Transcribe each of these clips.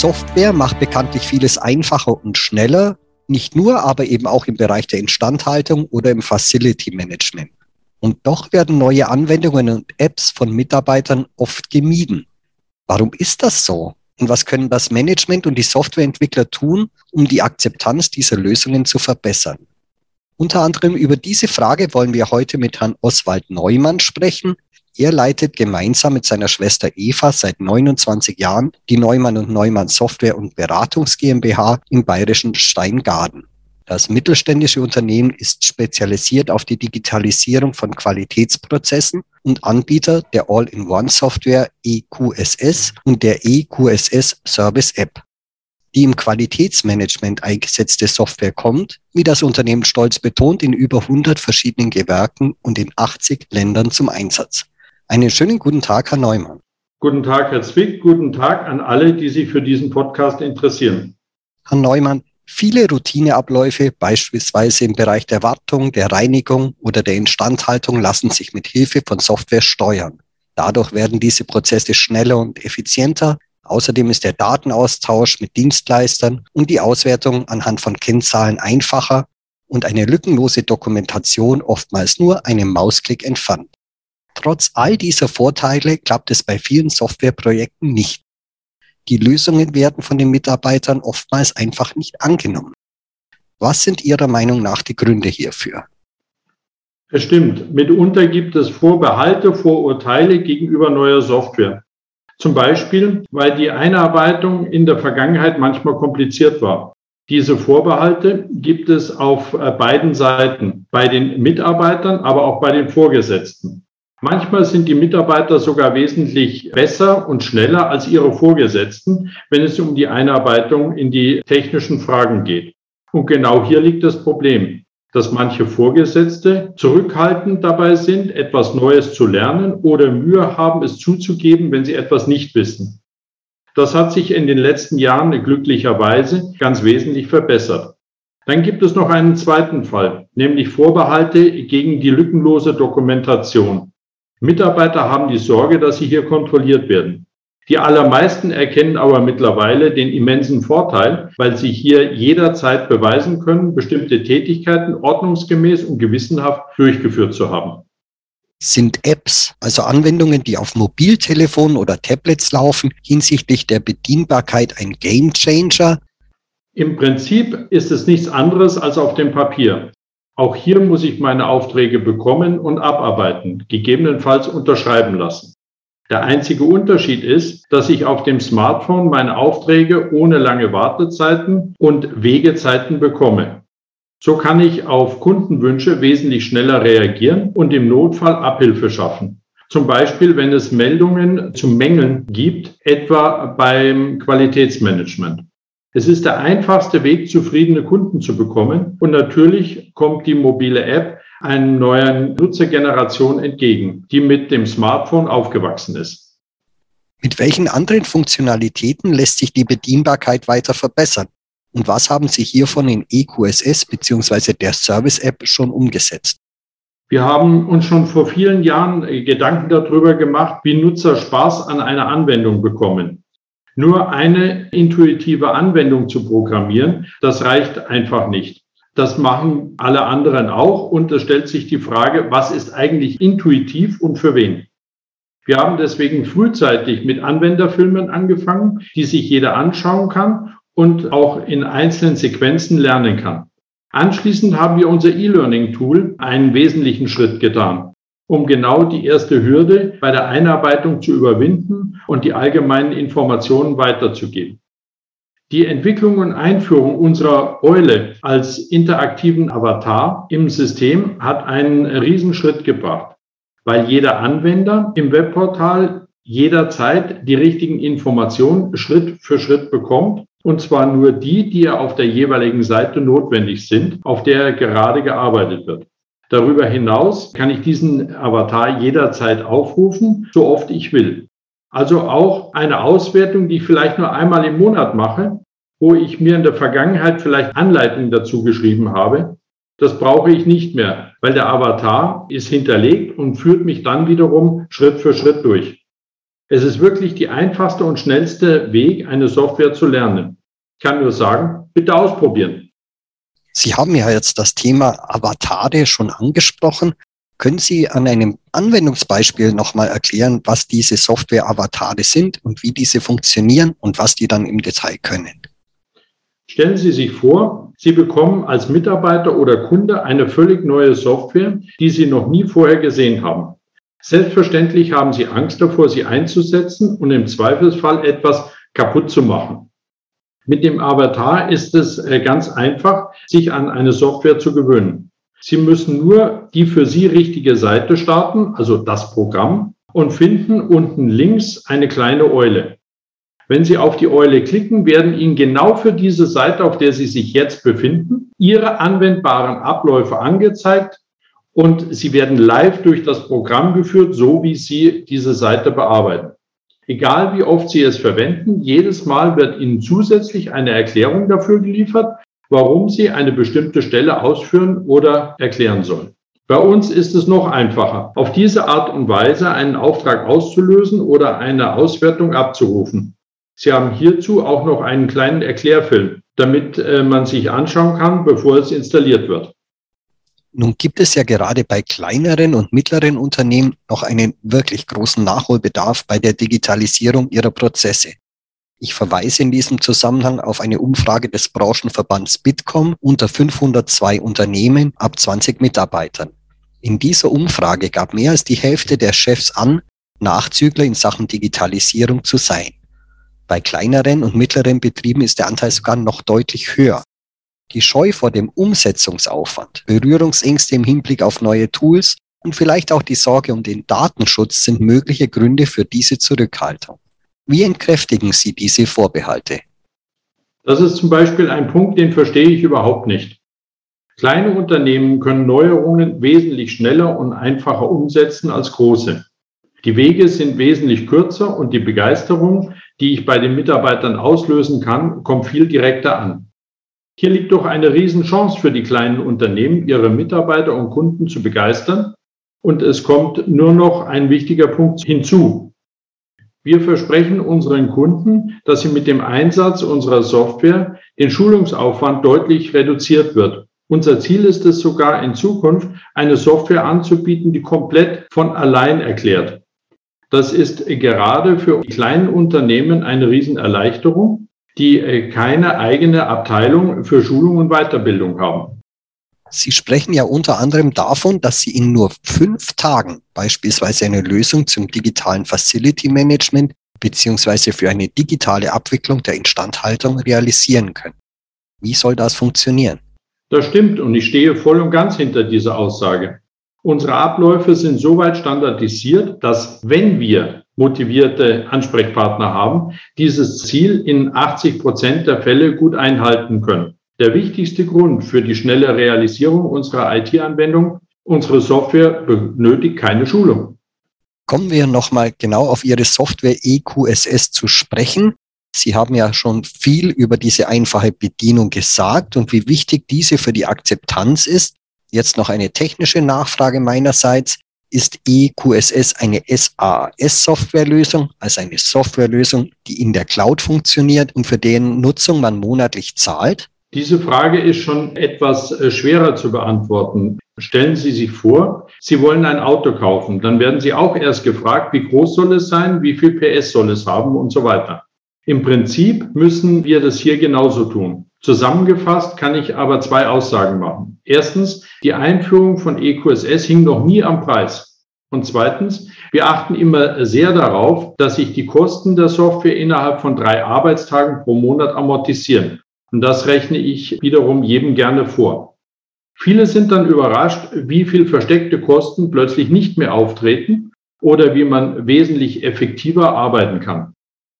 Software macht bekanntlich vieles einfacher und schneller, nicht nur, aber eben auch im Bereich der Instandhaltung oder im Facility Management. Und doch werden neue Anwendungen und Apps von Mitarbeitern oft gemieden. Warum ist das so? Und was können das Management und die Softwareentwickler tun, um die Akzeptanz dieser Lösungen zu verbessern? Unter anderem über diese Frage wollen wir heute mit Herrn Oswald Neumann sprechen. Er leitet gemeinsam mit seiner Schwester Eva seit 29 Jahren die Neumann und Neumann Software und Beratungs GmbH im bayerischen Steingaden. Das mittelständische Unternehmen ist spezialisiert auf die Digitalisierung von Qualitätsprozessen und Anbieter der All-in-One-Software EQSS und der EQSS Service App. Die im Qualitätsmanagement eingesetzte Software kommt, wie das Unternehmen stolz betont, in über 100 verschiedenen Gewerken und in 80 Ländern zum Einsatz. Einen schönen guten Tag, Herr Neumann. Guten Tag, Herr Zwick. Guten Tag an alle, die sich für diesen Podcast interessieren. Herr Neumann, viele Routineabläufe, beispielsweise im Bereich der Wartung, der Reinigung oder der Instandhaltung, lassen sich mit Hilfe von Software steuern. Dadurch werden diese Prozesse schneller und effizienter, Außerdem ist der Datenaustausch mit Dienstleistern und die Auswertung anhand von Kennzahlen einfacher und eine lückenlose Dokumentation oftmals nur einem Mausklick entfernt. Trotz all dieser Vorteile klappt es bei vielen Softwareprojekten nicht. Die Lösungen werden von den Mitarbeitern oftmals einfach nicht angenommen. Was sind Ihrer Meinung nach die Gründe hierfür? Es stimmt. Mitunter gibt es Vorbehalte, Vorurteile gegenüber neuer Software. Zum Beispiel, weil die Einarbeitung in der Vergangenheit manchmal kompliziert war. Diese Vorbehalte gibt es auf äh, beiden Seiten, bei den Mitarbeitern, aber auch bei den Vorgesetzten. Manchmal sind die Mitarbeiter sogar wesentlich besser und schneller als ihre Vorgesetzten, wenn es um die Einarbeitung in die technischen Fragen geht. Und genau hier liegt das Problem dass manche Vorgesetzte zurückhaltend dabei sind, etwas Neues zu lernen oder Mühe haben, es zuzugeben, wenn sie etwas nicht wissen. Das hat sich in den letzten Jahren glücklicherweise ganz wesentlich verbessert. Dann gibt es noch einen zweiten Fall, nämlich Vorbehalte gegen die lückenlose Dokumentation. Mitarbeiter haben die Sorge, dass sie hier kontrolliert werden. Die allermeisten erkennen aber mittlerweile den immensen Vorteil, weil sie hier jederzeit beweisen können, bestimmte Tätigkeiten ordnungsgemäß und gewissenhaft durchgeführt zu haben. Sind Apps, also Anwendungen, die auf Mobiltelefonen oder Tablets laufen, hinsichtlich der Bedienbarkeit ein Gamechanger? Im Prinzip ist es nichts anderes als auf dem Papier. Auch hier muss ich meine Aufträge bekommen und abarbeiten, gegebenenfalls unterschreiben lassen. Der einzige Unterschied ist, dass ich auf dem Smartphone meine Aufträge ohne lange Wartezeiten und Wegezeiten bekomme. So kann ich auf Kundenwünsche wesentlich schneller reagieren und im Notfall Abhilfe schaffen. Zum Beispiel, wenn es Meldungen zu Mängeln gibt, etwa beim Qualitätsmanagement. Es ist der einfachste Weg, zufriedene Kunden zu bekommen. Und natürlich kommt die mobile App einer neuen Nutzergeneration entgegen, die mit dem Smartphone aufgewachsen ist. Mit welchen anderen Funktionalitäten lässt sich die Bedienbarkeit weiter verbessern? Und was haben Sie hiervon in EQSS bzw. der Service App schon umgesetzt? Wir haben uns schon vor vielen Jahren Gedanken darüber gemacht, wie Nutzer Spaß an einer Anwendung bekommen. Nur eine intuitive Anwendung zu programmieren, das reicht einfach nicht. Das machen alle anderen auch. Und es stellt sich die Frage, was ist eigentlich intuitiv und für wen? Wir haben deswegen frühzeitig mit Anwenderfilmen angefangen, die sich jeder anschauen kann und auch in einzelnen Sequenzen lernen kann. Anschließend haben wir unser E-Learning-Tool einen wesentlichen Schritt getan, um genau die erste Hürde bei der Einarbeitung zu überwinden und die allgemeinen Informationen weiterzugeben. Die Entwicklung und Einführung unserer Eule als interaktiven Avatar im System hat einen Riesenschritt gebracht, weil jeder Anwender im Webportal jederzeit die richtigen Informationen Schritt für Schritt bekommt. Und zwar nur die, die auf der jeweiligen Seite notwendig sind, auf der gerade gearbeitet wird. Darüber hinaus kann ich diesen Avatar jederzeit aufrufen, so oft ich will. Also auch eine Auswertung, die ich vielleicht nur einmal im Monat mache, wo ich mir in der Vergangenheit vielleicht Anleitungen dazu geschrieben habe, Das brauche ich nicht mehr, weil der Avatar ist hinterlegt und führt mich dann wiederum Schritt für Schritt durch. Es ist wirklich die einfachste und schnellste Weg, eine Software zu lernen. Ich kann nur sagen, bitte ausprobieren. Sie haben ja jetzt das Thema Avatare schon angesprochen. Können Sie an einem Anwendungsbeispiel nochmal erklären, was diese Software-Avatare sind und wie diese funktionieren und was die dann im Detail können? Stellen Sie sich vor, Sie bekommen als Mitarbeiter oder Kunde eine völlig neue Software, die Sie noch nie vorher gesehen haben. Selbstverständlich haben Sie Angst davor, sie einzusetzen und im Zweifelsfall etwas kaputt zu machen. Mit dem Avatar ist es äh, ganz einfach, sich an eine Software zu gewöhnen. Sie müssen nur die für Sie richtige Seite starten, also das Programm, und finden unten links eine kleine Eule. Wenn Sie auf die Eule klicken, werden Ihnen genau für diese Seite, auf der Sie sich jetzt befinden, Ihre anwendbaren Abläufe angezeigt und Sie werden live durch das Programm geführt, so wie Sie diese Seite bearbeiten. Egal wie oft Sie es verwenden, jedes Mal wird Ihnen zusätzlich eine Erklärung dafür geliefert, warum Sie eine bestimmte Stelle ausführen oder erklären sollen. Bei uns ist es noch einfacher, auf diese Art und Weise einen Auftrag auszulösen oder eine Auswertung abzurufen. Sie haben hierzu auch noch einen kleinen Erklärfilm, damit äh, man sich anschauen kann, bevor es installiert wird. Nun gibt es ja gerade bei kleineren und mittleren Unternehmen noch einen wirklich großen Nachholbedarf bei der Digitalisierung ihrer Prozesse. Ich verweise in diesem Zusammenhang auf eine Umfrage des Branchenverbands Bitkom unter 502 Unternehmen ab 20 Mitarbeitern. In dieser Umfrage gab mehr als die Hälfte der Chefs an, Nachzügler in Sachen Digitalisierung zu sein. Bei kleineren und mittleren Betrieben ist der Anteil sogar noch deutlich höher. Die Scheu vor dem Umsetzungsaufwand, Berührungsängste im Hinblick auf neue Tools und vielleicht auch die Sorge um den Datenschutz sind mögliche Gründe für diese Zurückhaltung. Wie entkräftigen Sie diese Vorbehalte? Das ist zum Beispiel ein Punkt, den verstehe ich überhaupt nicht. Kleine Unternehmen können Neuerungen wesentlich schneller und einfacher umsetzen als große. Die Wege sind wesentlich kürzer und die Begeisterung, die ich bei den Mitarbeitern auslösen kann, kommt viel direkter an. Hier liegt doch eine Riesenchance für die kleinen Unternehmen, ihre Mitarbeiter und Kunden zu begeistern. Und es kommt nur noch ein wichtiger Punkt hinzu. Wir versprechen unseren Kunden, dass sie mit dem Einsatz unserer Software den Schulungsaufwand deutlich reduziert wird. Unser Ziel ist es sogar in Zukunft, eine Software anzubieten, die komplett von allein erklärt. Das ist gerade für kleine Unternehmen eine Riesenerleichterung, die äh, keine eigene Abteilung für Schulung und Weiterbildung haben. Sie sprechen ja unter anderem davon, dass Sie in nur fünf Tagen beispielsweise eine Lösung zum digitalen Facility Management beziehungsweise für eine digitale Abwicklung der Instandhaltung realisieren können. Wie soll das funktionieren? Das stimmt und ich stehe voll und ganz hinter dieser Aussage. Unsere Abläufe sind soweit standardisiert, dass wenn wir motivierte Ansprechpartner haben, dieses Ziel in 80 Prozent der Fälle gut einhalten können. Der wichtigste Grund für die schnelle Realisierung unserer IT-Anwendung, unsere Software benötigt keine Schulung. Kommen wir nochmal genau auf Ihre Software EQSS zu sprechen. Sie haben ja schon viel über diese einfache Bedienung gesagt und wie wichtig diese für die Akzeptanz ist. Jetzt noch eine technische Nachfrage meinerseits. Ist EQSS eine SAS-Softwarelösung, also eine Softwarelösung, die in der Cloud funktioniert und für deren Nutzung man monatlich zahlt? Diese Frage ist schon etwas äh, schwerer zu beantworten. Stellen Sie sich vor, Sie wollen ein Auto kaufen. Dann werden Sie auch erst gefragt, wie groß soll es sein, wie viel PS soll es haben und so weiter. Im Prinzip müssen wir das hier genauso tun. Zusammengefasst kann ich aber zwei Aussagen machen. Erstens, die Einführung von EQSS hing noch nie am Preis. Und zweitens, wir achten immer sehr darauf, dass sich die Kosten der Software innerhalb von drei Arbeitstagen pro Monat amortisieren. Und das rechne ich wiederum jedem gerne vor. Viele sind dann überrascht, wie viel versteckte Kosten plötzlich nicht mehr auftreten oder wie man wesentlich effektiver arbeiten kann.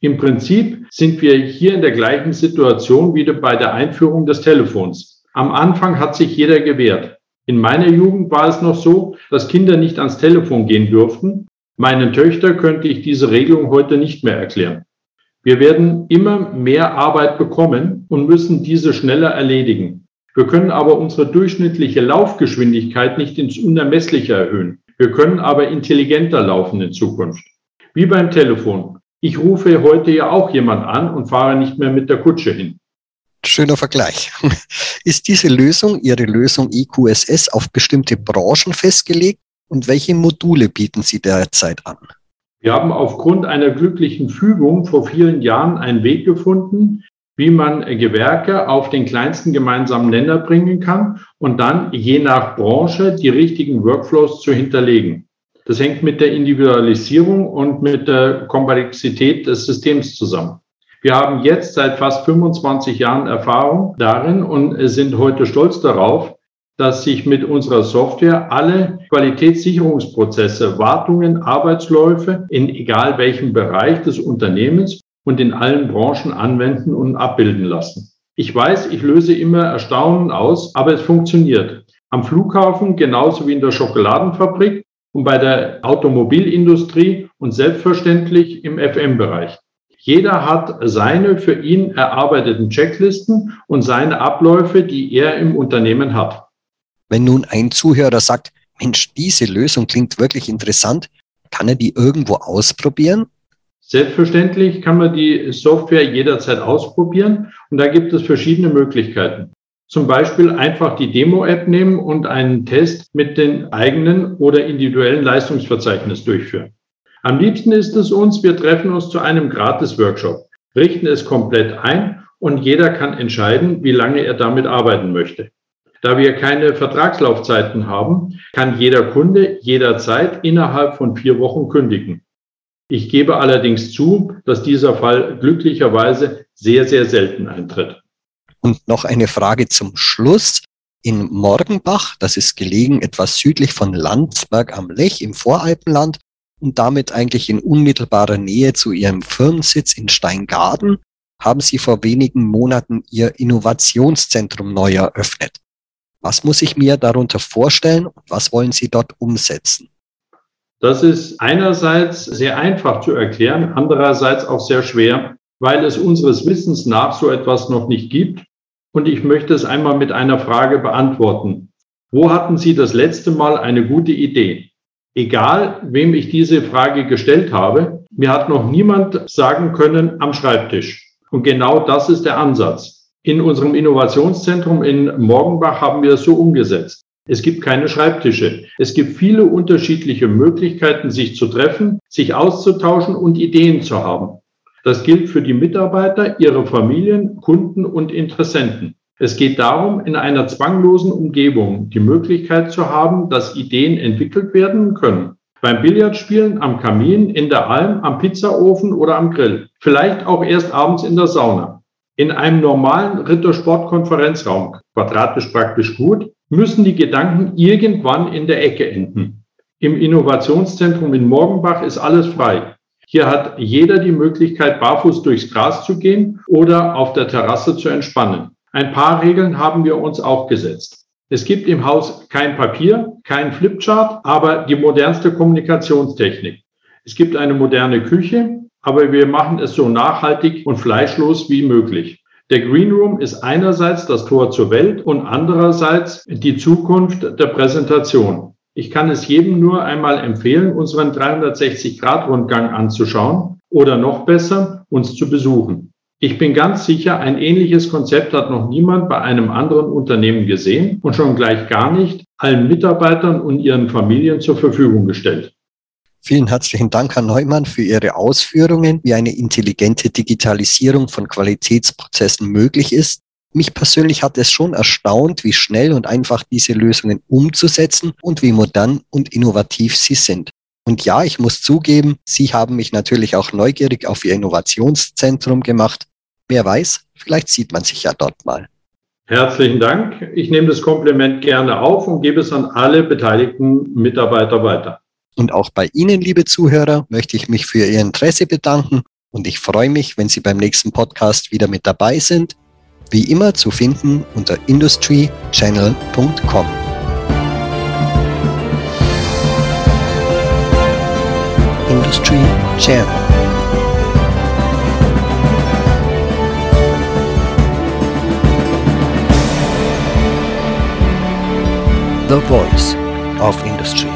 Im Prinzip sind wir hier in der gleichen Situation wie bei der Einführung des Telefons. Am Anfang hat sich jeder gewehrt. In meiner Jugend war es noch so, dass Kinder nicht ans Telefon gehen durften. Meinen Töchtern könnte ich diese Regelung heute nicht mehr erklären. Wir werden immer mehr Arbeit bekommen und müssen diese schneller erledigen. Wir können aber unsere durchschnittliche Laufgeschwindigkeit nicht ins Unermessliche erhöhen. Wir können aber intelligenter laufen in Zukunft. Wie beim Telefon. Ich rufe heute ja auch jemand an und fahre nicht mehr mit der Kutsche hin. Schöner Vergleich. Ist diese Lösung, Ihre Lösung EQSS, auf bestimmte Branchen festgelegt und welche Module bieten Sie derzeit an? Wir haben aufgrund einer glücklichen Fügung vor vielen Jahren einen Weg gefunden, wie man Gewerke auf den kleinsten gemeinsamen Nenner bringen kann und dann je nach Branche die richtigen Workflows zu hinterlegen. Das hängt mit der Individualisierung und mit der Komplexität des Systems zusammen. Wir haben jetzt seit fast 25 Jahren Erfahrung darin und sind heute stolz darauf, dass sich mit unserer Software alle Qualitätssicherungsprozesse, Wartungen, Arbeitsläufe in egal welchem Bereich des Unternehmens und in allen Branchen anwenden und abbilden lassen. Ich weiß, ich löse immer Erstaunen aus, aber es funktioniert. Am Flughafen genauso wie in der Schokoladenfabrik und bei der Automobilindustrie und selbstverständlich im FM-Bereich. Jeder hat seine für ihn erarbeiteten Checklisten und seine Abläufe, die er im Unternehmen hat. Wenn nun ein Zuhörer sagt, Mensch, diese Lösung klingt wirklich interessant, kann er die irgendwo ausprobieren? Selbstverständlich kann man die Software jederzeit ausprobieren und da gibt es verschiedene Möglichkeiten. Zum Beispiel einfach die Demo-App nehmen und einen Test mit den eigenen oder individuellen Leistungsverzeichnis durchführen. Am liebsten ist es uns, wir treffen uns zu einem Gratis-Workshop, richten es komplett ein und jeder kann entscheiden, wie lange er damit arbeiten möchte. Da wir keine Vertragslaufzeiten haben, kann jeder Kunde jederzeit innerhalb von vier Wochen kündigen. Ich gebe allerdings zu, dass dieser Fall glücklicherweise sehr, sehr selten eintritt. Und noch eine Frage zum Schluss. In Morgenbach, das ist gelegen etwas südlich von Landsberg am Lech im Voralpenland, und damit eigentlich in unmittelbarer Nähe zu ihrem Firmensitz in Steingaden, haben sie vor wenigen Monaten ihr Innovationszentrum neu eröffnet. Was muss ich mir darunter vorstellen und was wollen Sie dort umsetzen? Das ist einerseits sehr einfach zu erklären, andererseits auch sehr schwer, weil es unseres Wissens nach so etwas noch nicht gibt. Und ich möchte es einmal mit einer Frage beantworten. Wo hatten Sie das letzte Mal eine gute Idee? egal wem ich diese Frage gestellt habe, mir hat noch niemand sagen können am Schreibtisch. Und genau das ist der Ansatz. In unserem Innovationszentrum in Morgenbach haben wir es so umgesetzt. Es gibt keine Schreibtische. Es gibt viele unterschiedliche Möglichkeiten, sich zu treffen, sich auszutauschen und Ideen zu haben. Das gilt für die Mitarbeiter, ihre Familien, Kunden und Interessenten. Es geht darum, in einer zwanglosen Umgebung die Möglichkeit zu haben, dass Ideen entwickelt werden können. Beim Billardspielen, am Kamin, in der Alm, am Pizzaofen oder am Grill. Vielleicht auch erst abends in der Sauna. In einem normalen Rittersportkonferenzraum, quadratisch praktisch gut, müssen die Gedanken irgendwann in der Ecke enden. Im Innovationszentrum in Morgenbach ist alles frei. Hier hat jeder die Möglichkeit, barfuß durchs Gras zu gehen oder auf der Terrasse zu entspannen. Ein paar Regeln haben wir uns auch gesetzt. Es gibt im Haus kein Papier, kein Flipchart, aber die modernste Kommunikationstechnik. Es gibt eine moderne Küche, aber wir machen es so nachhaltig und fleischlos wie möglich. Der Green Room ist einerseits das Tor zur Welt und andererseits die Zukunft der Präsentation. Ich kann es jedem nur einmal empfehlen, unseren 360-Grad-Rundgang anzuschauen oder noch besser, uns zu besuchen. Ich bin ganz sicher, ein ähnliches Konzept hat noch niemand bei einem anderen Unternehmen gesehen und schon gleich gar nicht allen Mitarbeitern und ihren Familien zur Verfügung gestellt. Vielen herzlichen Dank, Herr Neumann, für Ihre Ausführungen, wie eine intelligente Digitalisierung von Qualitätsprozessen möglich ist. Mich persönlich hat es schon erstaunt, wie schnell und einfach diese Lösungen umzusetzen und wie modern und innovativ sie sind. Und ja, ich muss zugeben, Sie haben mich natürlich auch neugierig auf Ihr Innovationszentrum gemacht. Wer weiß, vielleicht sieht man sich ja dort mal. Herzlichen Dank. Ich nehme das Kompliment gerne auf und gebe es an alle beteiligten Mitarbeiter weiter. Und auch bei Ihnen, liebe Zuhörer, möchte ich mich für Ihr Interesse bedanken und ich freue mich, wenn Sie beim nächsten Podcast wieder mit dabei sind. Wie immer zu finden unter industrychannel.com. Industry Channel. The Voice of Industry.